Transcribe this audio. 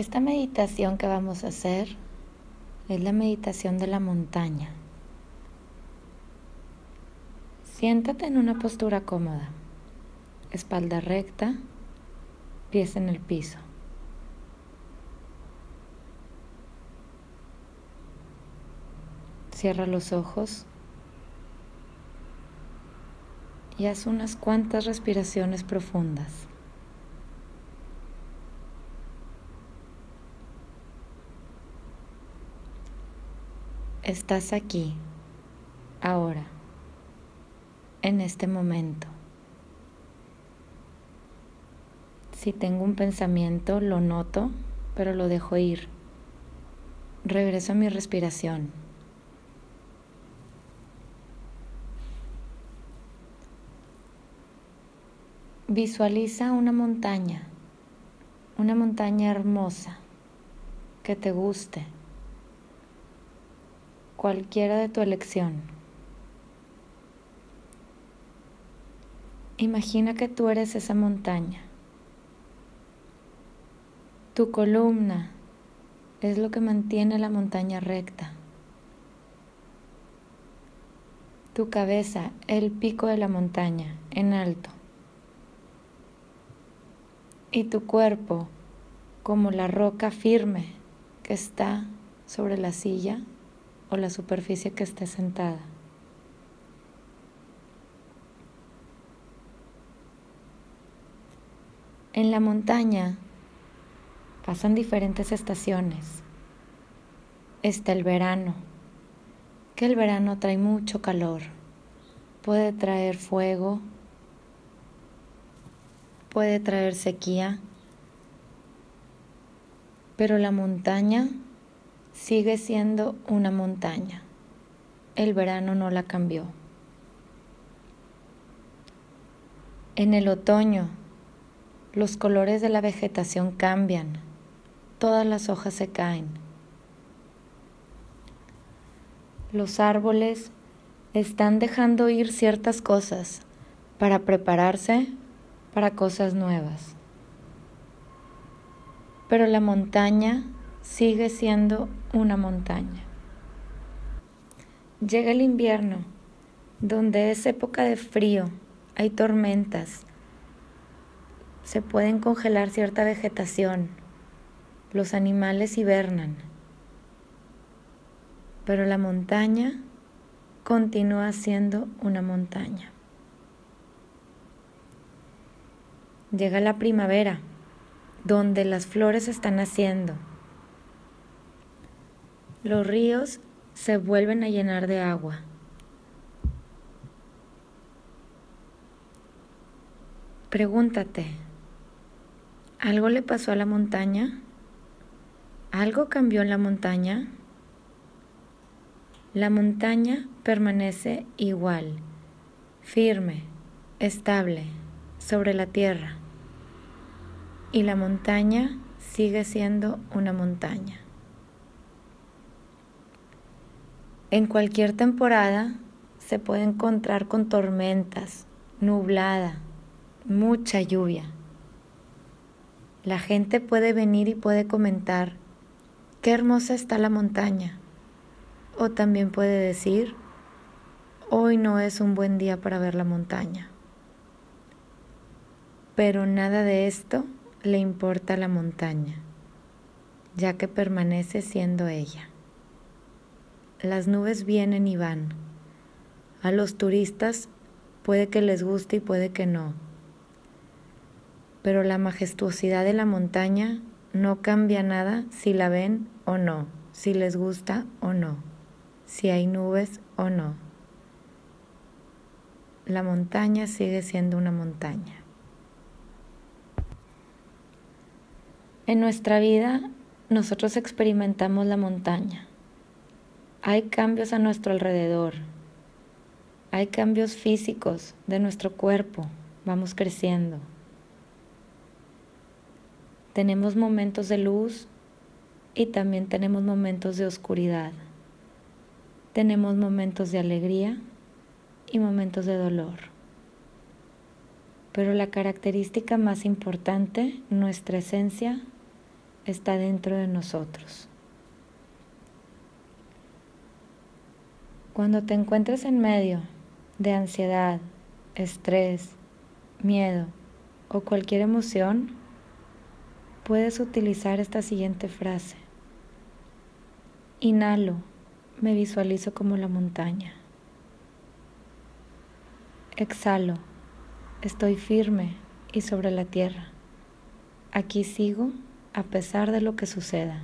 Esta meditación que vamos a hacer es la meditación de la montaña. Siéntate en una postura cómoda, espalda recta, pies en el piso. Cierra los ojos y haz unas cuantas respiraciones profundas. Estás aquí, ahora, en este momento. Si tengo un pensamiento, lo noto, pero lo dejo ir. Regreso a mi respiración. Visualiza una montaña, una montaña hermosa que te guste cualquiera de tu elección. Imagina que tú eres esa montaña. Tu columna es lo que mantiene la montaña recta. Tu cabeza, el pico de la montaña, en alto. Y tu cuerpo como la roca firme que está sobre la silla o la superficie que esté sentada. En la montaña pasan diferentes estaciones. Está el verano, que el verano trae mucho calor, puede traer fuego, puede traer sequía, pero la montaña sigue siendo una montaña. El verano no la cambió. En el otoño, los colores de la vegetación cambian, todas las hojas se caen. Los árboles están dejando ir ciertas cosas para prepararse para cosas nuevas. Pero la montaña sigue siendo una montaña. Llega el invierno, donde es época de frío, hay tormentas, se pueden congelar cierta vegetación, los animales hibernan, pero la montaña continúa siendo una montaña. Llega la primavera, donde las flores están naciendo los ríos se vuelven a llenar de agua. Pregúntate, ¿algo le pasó a la montaña? ¿Algo cambió en la montaña? La montaña permanece igual, firme, estable, sobre la tierra. Y la montaña sigue siendo una montaña. En cualquier temporada se puede encontrar con tormentas, nublada, mucha lluvia. La gente puede venir y puede comentar, qué hermosa está la montaña. O también puede decir, hoy no es un buen día para ver la montaña. Pero nada de esto le importa a la montaña, ya que permanece siendo ella. Las nubes vienen y van. A los turistas puede que les guste y puede que no. Pero la majestuosidad de la montaña no cambia nada si la ven o no, si les gusta o no, si hay nubes o no. La montaña sigue siendo una montaña. En nuestra vida nosotros experimentamos la montaña hay cambios a nuestro alrededor, hay cambios físicos de nuestro cuerpo, vamos creciendo. Tenemos momentos de luz y también tenemos momentos de oscuridad. Tenemos momentos de alegría y momentos de dolor. Pero la característica más importante, nuestra esencia, está dentro de nosotros. Cuando te encuentres en medio de ansiedad, estrés, miedo o cualquier emoción, puedes utilizar esta siguiente frase. Inhalo, me visualizo como la montaña. Exhalo, estoy firme y sobre la tierra. Aquí sigo a pesar de lo que suceda.